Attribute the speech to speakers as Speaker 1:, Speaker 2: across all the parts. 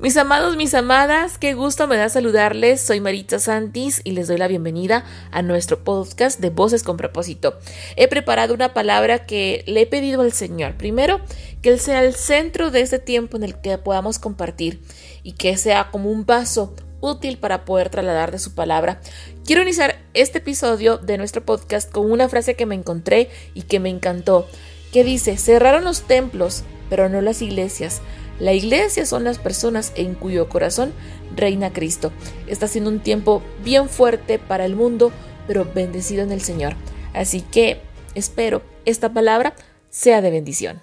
Speaker 1: Mis amados, mis amadas, qué gusto me da saludarles. Soy Marita Santis y les doy la bienvenida a nuestro podcast de Voces con propósito. He preparado una palabra que le he pedido al Señor. Primero, que Él sea el centro de este tiempo en el que podamos compartir y que sea como un paso útil para poder trasladar de su palabra. Quiero iniciar este episodio de nuestro podcast con una frase que me encontré y que me encantó, que dice, cerraron los templos, pero no las iglesias la iglesia son las personas en cuyo corazón reina Cristo. Está siendo un tiempo bien fuerte para el mundo, pero bendecido en el Señor. Así que espero esta palabra sea de bendición.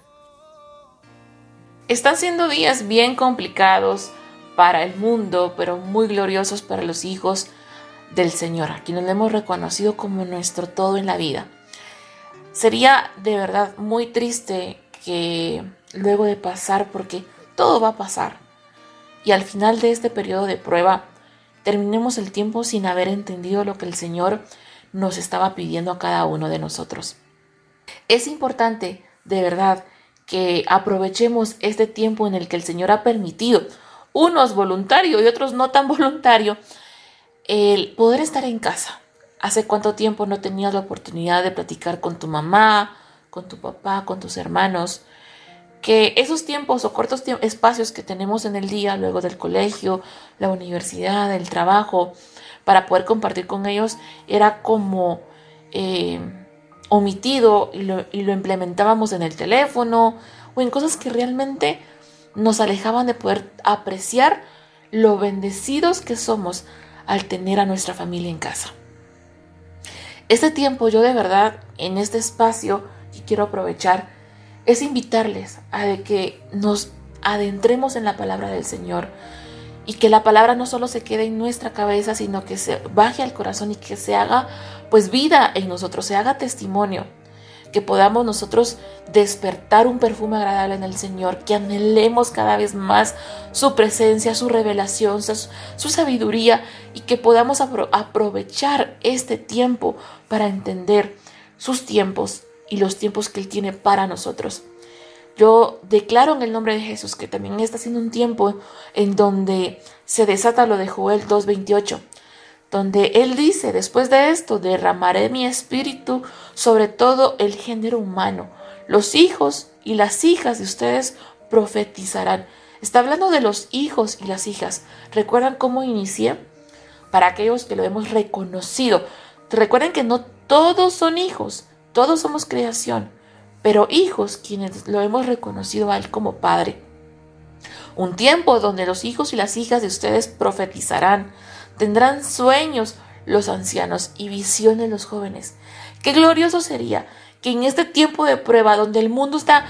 Speaker 1: Están siendo días bien complicados para el mundo, pero muy gloriosos para los hijos del Señor, a quienes hemos reconocido como nuestro todo en la vida. Sería de verdad muy triste que luego de pasar, porque todo va a pasar. Y al final de este periodo de prueba, terminemos el tiempo sin haber entendido lo que el Señor nos estaba pidiendo a cada uno de nosotros. Es importante, de verdad, que aprovechemos este tiempo en el que el Señor ha permitido, unos voluntarios y otros no tan voluntarios, el poder estar en casa. ¿Hace cuánto tiempo no tenías la oportunidad de platicar con tu mamá, con tu papá, con tus hermanos? Que esos tiempos o cortos espacios que tenemos en el día, luego del colegio, la universidad, el trabajo, para poder compartir con ellos, era como eh, omitido y lo, y lo implementábamos en el teléfono o en cosas que realmente nos alejaban de poder apreciar lo bendecidos que somos al tener a nuestra familia en casa. Este tiempo yo de verdad en este espacio y quiero aprovechar es invitarles a que nos adentremos en la palabra del Señor y que la palabra no solo se quede en nuestra cabeza, sino que se baje al corazón y que se haga pues vida en nosotros, se haga testimonio, que podamos nosotros despertar un perfume agradable en el Señor, que anhelemos cada vez más su presencia, su revelación, su, su sabiduría y que podamos aprovechar este tiempo para entender sus tiempos y los tiempos que Él tiene para nosotros. Yo declaro en el nombre de Jesús que también está siendo un tiempo en donde se desata lo de Joel 2.28, donde Él dice, después de esto, derramaré mi espíritu sobre todo el género humano. Los hijos y las hijas de ustedes profetizarán. Está hablando de los hijos y las hijas. ¿Recuerdan cómo inicié? Para aquellos que lo hemos reconocido. Recuerden que no todos son hijos. Todos somos creación, pero hijos quienes lo hemos reconocido a Él como Padre. Un tiempo donde los hijos y las hijas de ustedes profetizarán, tendrán sueños los ancianos y visiones los jóvenes. Qué glorioso sería que en este tiempo de prueba donde el mundo está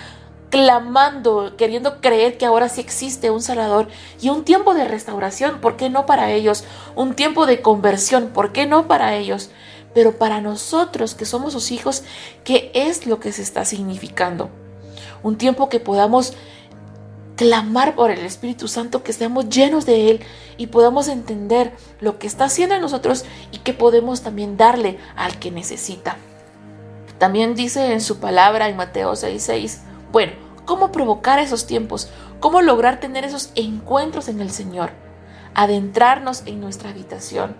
Speaker 1: clamando, queriendo creer que ahora sí existe un Salvador y un tiempo de restauración, ¿por qué no para ellos? Un tiempo de conversión, ¿por qué no para ellos? Pero para nosotros que somos sus hijos, ¿qué es lo que se está significando? Un tiempo que podamos clamar por el Espíritu Santo, que seamos llenos de Él y podamos entender lo que está haciendo en nosotros y que podemos también darle al que necesita. También dice en su palabra en Mateo 6:6, bueno, ¿cómo provocar esos tiempos? ¿Cómo lograr tener esos encuentros en el Señor? Adentrarnos en nuestra habitación.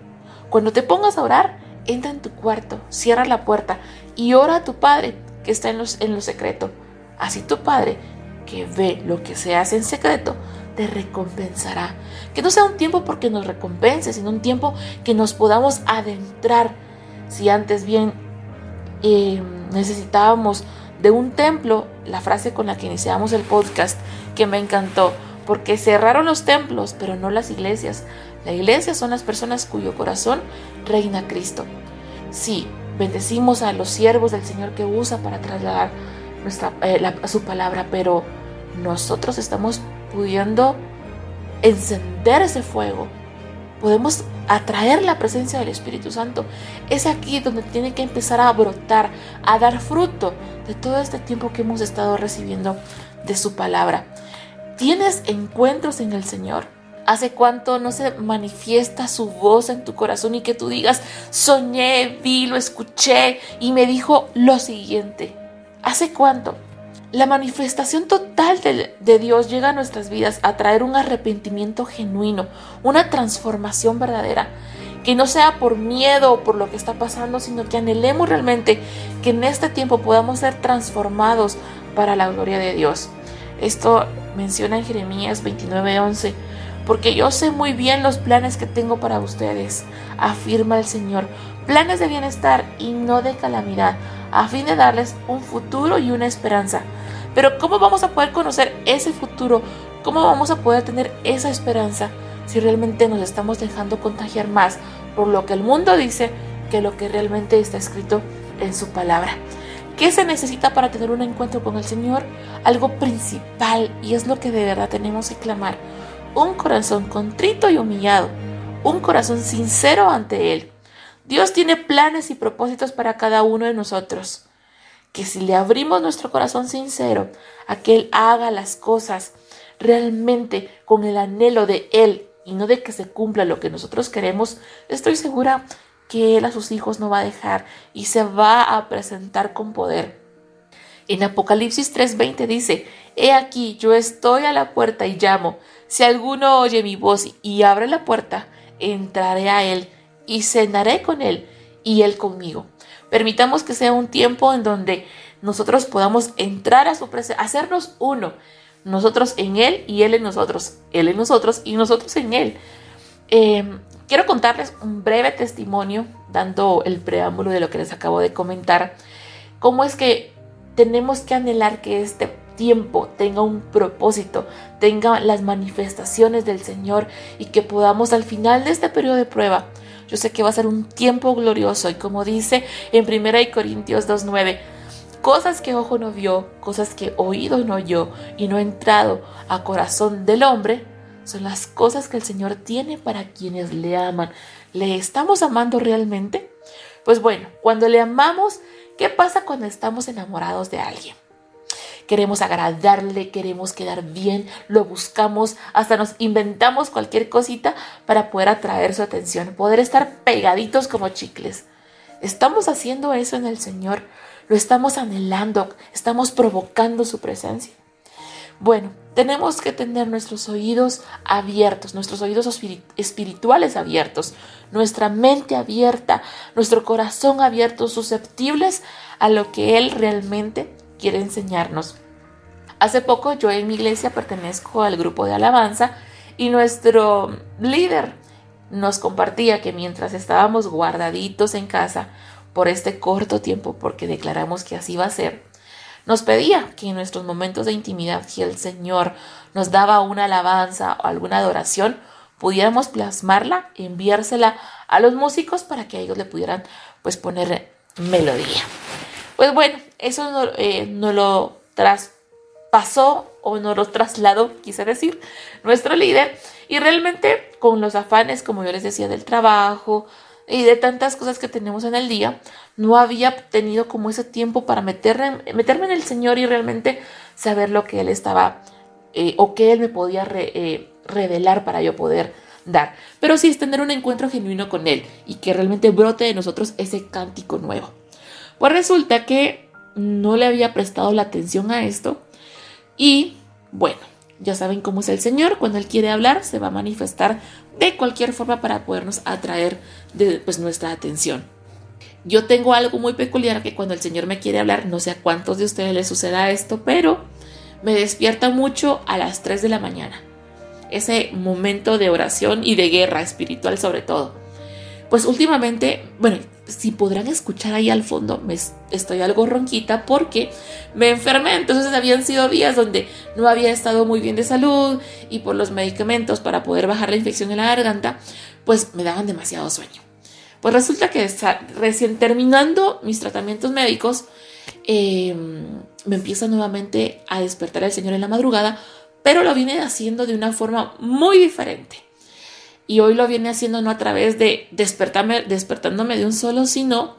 Speaker 1: Cuando te pongas a orar, entra en tu cuarto, cierra la puerta y ora a tu Padre que está en, los, en lo secreto. Así tu Padre, que ve lo que se hace en secreto, te recompensará. Que no sea un tiempo porque nos recompense, sino un tiempo que nos podamos adentrar. Si antes bien eh, necesitábamos de un templo, la frase con la que iniciamos el podcast, que me encantó, porque cerraron los templos, pero no las iglesias. La iglesia son las personas cuyo corazón reina Cristo. Sí, bendecimos a los siervos del Señor que usa para trasladar nuestra, eh, su palabra, pero nosotros estamos pudiendo encender ese fuego. Podemos atraer la presencia del Espíritu Santo. Es aquí donde tiene que empezar a brotar, a dar fruto de todo este tiempo que hemos estado recibiendo de su palabra. ¿Tienes encuentros en el Señor? ¿Hace cuánto no se manifiesta su voz en tu corazón y que tú digas, soñé, vi, lo escuché y me dijo lo siguiente? ¿Hace cuánto? La manifestación total de, de, Dios llega a nuestras vidas a traer un arrepentimiento genuino, una transformación verdadera, que no sea por miedo o por lo que está pasando, sino que anhelemos realmente que en este tiempo podamos ser transformados para la gloria de Dios. Esto menciona en Jeremías 29:11, porque yo sé muy bien los planes que tengo para ustedes, afirma el Señor, planes de bienestar y no de calamidad, a fin de darles un futuro y una esperanza. Pero ¿cómo vamos a poder conocer ese futuro? ¿Cómo vamos a poder tener esa esperanza si realmente nos estamos dejando contagiar más por lo que el mundo dice que lo que realmente está escrito en su palabra? ¿Qué se necesita para tener un encuentro con el Señor? Algo principal y es lo que de verdad tenemos que clamar. Un corazón contrito y humillado. Un corazón sincero ante Él. Dios tiene planes y propósitos para cada uno de nosotros que si le abrimos nuestro corazón sincero a que Él haga las cosas realmente con el anhelo de Él y no de que se cumpla lo que nosotros queremos, estoy segura que Él a sus hijos no va a dejar y se va a presentar con poder. En Apocalipsis 3:20 dice, He aquí, yo estoy a la puerta y llamo. Si alguno oye mi voz y abre la puerta, entraré a Él y cenaré con Él y Él conmigo. Permitamos que sea un tiempo en donde nosotros podamos entrar a su presencia, hacernos uno, nosotros en Él y Él en nosotros, Él en nosotros y nosotros en Él. Em, quiero contarles un breve testimonio, dando el preámbulo de lo que les acabo de comentar, cómo es que tenemos que anhelar que este tiempo tenga un propósito, tenga las manifestaciones del Señor y que podamos al final de este periodo de prueba yo sé que va a ser un tiempo glorioso y como dice en 1 Corintios 2.9, cosas que ojo no vio, cosas que oído no oyó y no ha entrado a corazón del hombre, son las cosas que el Señor tiene para quienes le aman. ¿Le estamos amando realmente? Pues bueno, cuando le amamos, ¿qué pasa cuando estamos enamorados de alguien? Queremos agradarle, queremos quedar bien, lo buscamos, hasta nos inventamos cualquier cosita para poder atraer su atención, poder estar pegaditos como chicles. ¿Estamos haciendo eso en el Señor? ¿Lo estamos anhelando? ¿Estamos provocando su presencia? Bueno, tenemos que tener nuestros oídos abiertos, nuestros oídos espirituales abiertos, nuestra mente abierta, nuestro corazón abierto, susceptibles a lo que Él realmente quiere enseñarnos. Hace poco yo en mi iglesia pertenezco al grupo de alabanza y nuestro líder nos compartía que mientras estábamos guardaditos en casa por este corto tiempo, porque declaramos que así va a ser, nos pedía que en nuestros momentos de intimidad, si el Señor nos daba una alabanza o alguna adoración, pudiéramos plasmarla, enviársela a los músicos para que ellos le pudieran pues poner melodía. Pues bueno, eso no, eh, lo traspasó o no lo trasladó, quise decir, nuestro líder. Y realmente con los afanes, como yo les decía, del trabajo y de tantas cosas que tenemos en el día, no había tenido como ese tiempo para meterme, meterme en el Señor y realmente saber lo que Él estaba eh, o que Él me podía eh, revelar para yo poder dar. Pero sí es tener un encuentro genuino con Él y que realmente brote de nosotros ese cántico nuevo. Pues resulta que no le había prestado la atención a esto y bueno, ya saben cómo es el Señor, cuando Él quiere hablar se va a manifestar de cualquier forma para podernos atraer de, pues, nuestra atención. Yo tengo algo muy peculiar que cuando el Señor me quiere hablar, no sé a cuántos de ustedes les suceda esto, pero me despierta mucho a las 3 de la mañana. Ese momento de oración y de guerra espiritual sobre todo. Pues últimamente, bueno, si podrán escuchar ahí al fondo, me estoy algo ronquita porque me enfermé. Entonces habían sido días donde no había estado muy bien de salud y por los medicamentos para poder bajar la infección en la garganta, pues me daban demasiado sueño. Pues resulta que recién terminando mis tratamientos médicos, em, me empieza nuevamente a despertar el Señor en la madrugada, pero lo viene haciendo de una forma muy diferente. Y hoy lo viene haciendo no a través de despertarme, despertándome de un solo, sino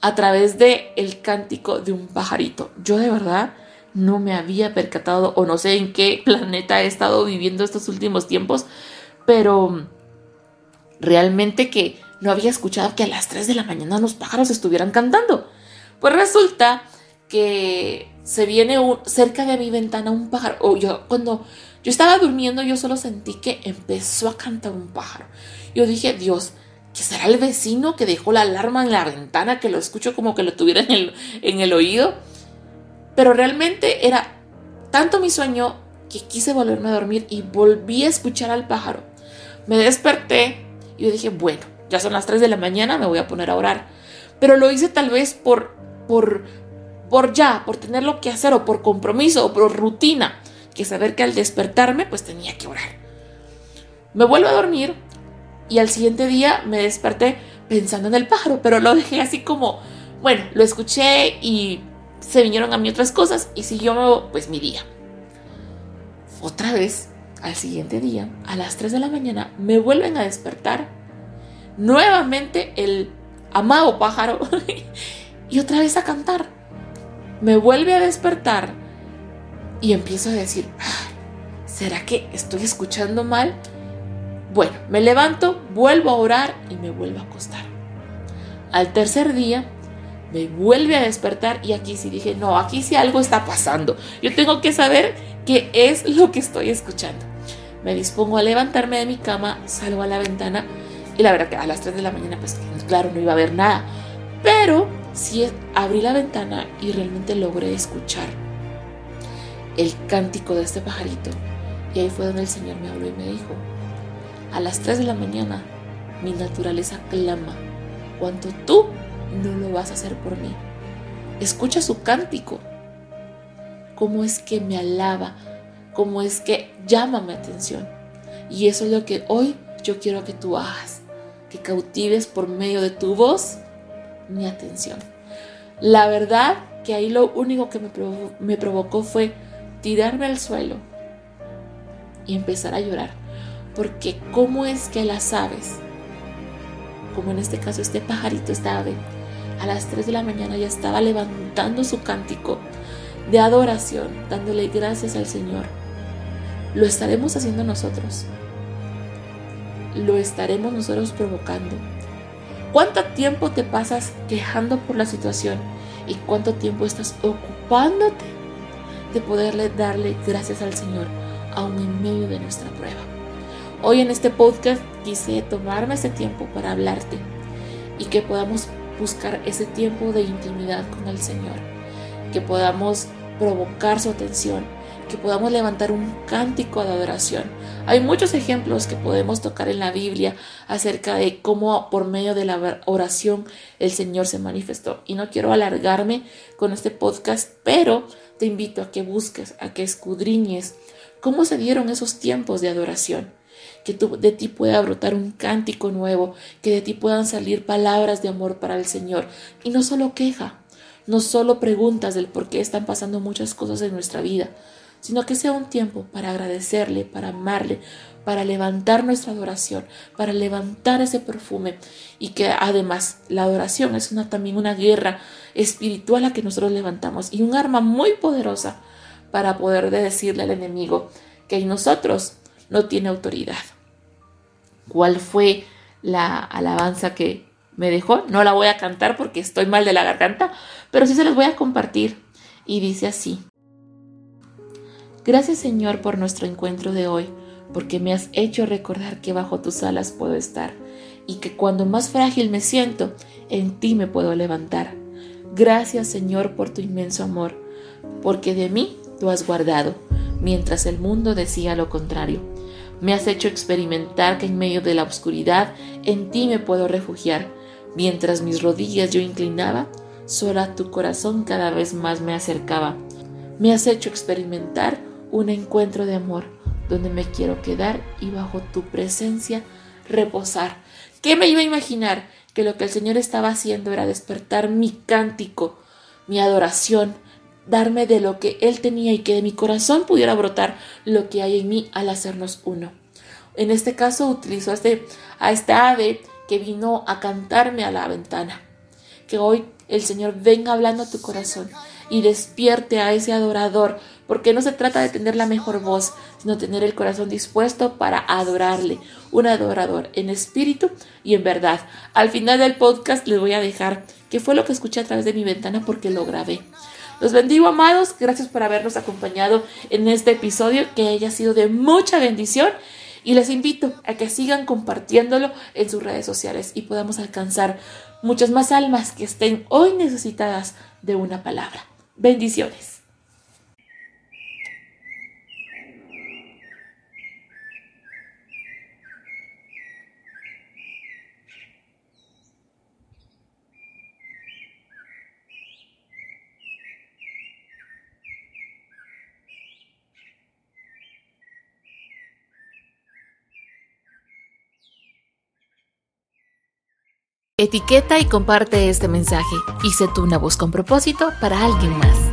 Speaker 1: a través de el cántico de un pajarito. Yo de verdad no me había percatado o no sé en qué planeta he estado viviendo estos últimos tiempos, pero realmente que no había escuchado que a las 3 de la mañana los pájaros estuvieran cantando. Pues resulta que se viene cerca de mi ventana un pájaro. O yo, cuando yo estaba durmiendo, yo solo sentí que empezó a cantar un pájaro. Yo dije, Dios, ¿que será el vecino que dejó la alarma en la ventana, que lo escucho como que lo tuviera en el, en el oído? Pero realmente era tanto mi sueño que quise volverme a dormir y volví a escuchar al pájaro. Me desperté y dije, bueno, ya son las 3 de la mañana, me voy a poner a orar. Pero lo hice tal vez por, por, por ya, por tenerlo que hacer o por compromiso o por rutina, que saber que al despertarme pues tenía que orar. Me vuelvo a dormir y al siguiente día me desperté pensando en el pájaro, pero lo dejé así como, bueno, lo escuché y se vinieron a mí otras cosas y siguió pues mi día. Otra vez, al siguiente día, a las 3 de la mañana, me vuelven a despertar nuevamente el amado pájaro y otra vez a cantar. Me vuelve a despertar y empiezo a decir, ¿será que estoy escuchando mal? Bueno, me levanto, vuelvo a orar y me vuelvo a acostar. Al tercer día me vuelve a despertar y aquí sí dije, no, aquí sí algo está pasando. Yo tengo que saber qué es lo que estoy escuchando. Me dispongo a levantarme de mi cama, salgo a la ventana y la verdad que a las 3 de la mañana pues claro, no iba a ver nada. Pero sí abrí la ventana y realmente logré escuchar el cántico de este pajarito. Y ahí fue donde el Señor me habló y me dijo, a las 3 de la mañana, mi naturaleza clama, cuanto tú no lo vas a hacer por mí. Escucha su cántico, cómo es que me alaba, cómo es que llama mi atención. Y eso es lo que hoy yo quiero que tú hagas, que cautives por medio de tu voz mi atención. La verdad que ahí lo único que me me provocó fue tirarme al suelo y empezar a llorar porque cómo es que las aves, como en este caso este pajarito, esta ave, a las 3 de la mañana ya estaba levantando su cántico de adoración, dándole gracias al Señor. Lo estaremos haciendo nosotros. Lo estaremos nosotros provocando. ¿Cuánto tiempo te pasas quejando por la situación y cuánto tiempo estás ocupándote de poderle darle gracias al Señor aún en medio de nuestra prueba? Hoy en este podcast quise tomarme ese tiempo para hablarte y que podamos buscar ese tiempo de intimidad con el Señor, que podamos provocar su atención, que podamos levantar un cántico de adoración. Hay muchos ejemplos que podemos tocar en la Biblia acerca de cómo por medio de la oración el Señor se manifestó. Y no quiero alargarme con este podcast, pero te invito a que busques, a que escudriñes cómo se dieron esos tiempos de adoración que de ti pueda brotar un cántico nuevo, que de ti puedan salir palabras de amor para el Señor. Y no solo queja, no solo preguntas del por qué están pasando muchas cosas en nuestra vida, sino que sea un tiempo para agradecerle, para amarle, para levantar nuestra adoración, para levantar ese perfume y que además la adoración es una, también una guerra espiritual a que nosotros levantamos y un arma muy poderosa para poder decirle al enemigo que en nosotros no tiene autoridad. ¿Cuál fue la alabanza que me dejó? No la voy a cantar porque estoy mal de la garganta, pero sí se las voy a compartir. Y dice así. Gracias Señor por nuestro encuentro de hoy, porque me has hecho recordar que bajo tus alas puedo estar y que cuando más frágil me siento, en ti me puedo levantar. Gracias Señor por tu inmenso amor, porque de mí tú has guardado, mientras el mundo decía lo contrario. Me has hecho experimentar que en medio de la oscuridad en ti me puedo refugiar. Mientras mis rodillas yo inclinaba, sola tu corazón cada vez más me acercaba. Me has hecho experimentar un encuentro de amor donde me quiero quedar y bajo tu presencia reposar. ¿Qué me iba a imaginar? Que lo que el Señor estaba haciendo era despertar mi cántico, mi adoración, darme de lo que Él tenía y que de mi corazón pudiera brotar lo que hay en mí al hacernos uno. En este caso utilizó a, este, a esta ave que vino a cantarme a la ventana. Que hoy el Señor venga hablando a tu corazón y despierte a ese adorador, porque no se trata de tener la mejor voz, sino tener el corazón dispuesto para adorarle, un adorador en espíritu y en verdad. Al final del podcast les voy a dejar qué fue lo que escuché a través de mi ventana porque lo grabé. Los bendigo, amados. Gracias por habernos acompañado en este episodio que haya sido de mucha bendición. Y les invito a que sigan compartiéndolo en sus redes sociales y podamos alcanzar muchas más almas que estén hoy necesitadas de una palabra. Bendiciones. Etiqueta y comparte este mensaje sé tú una voz con propósito para alguien más.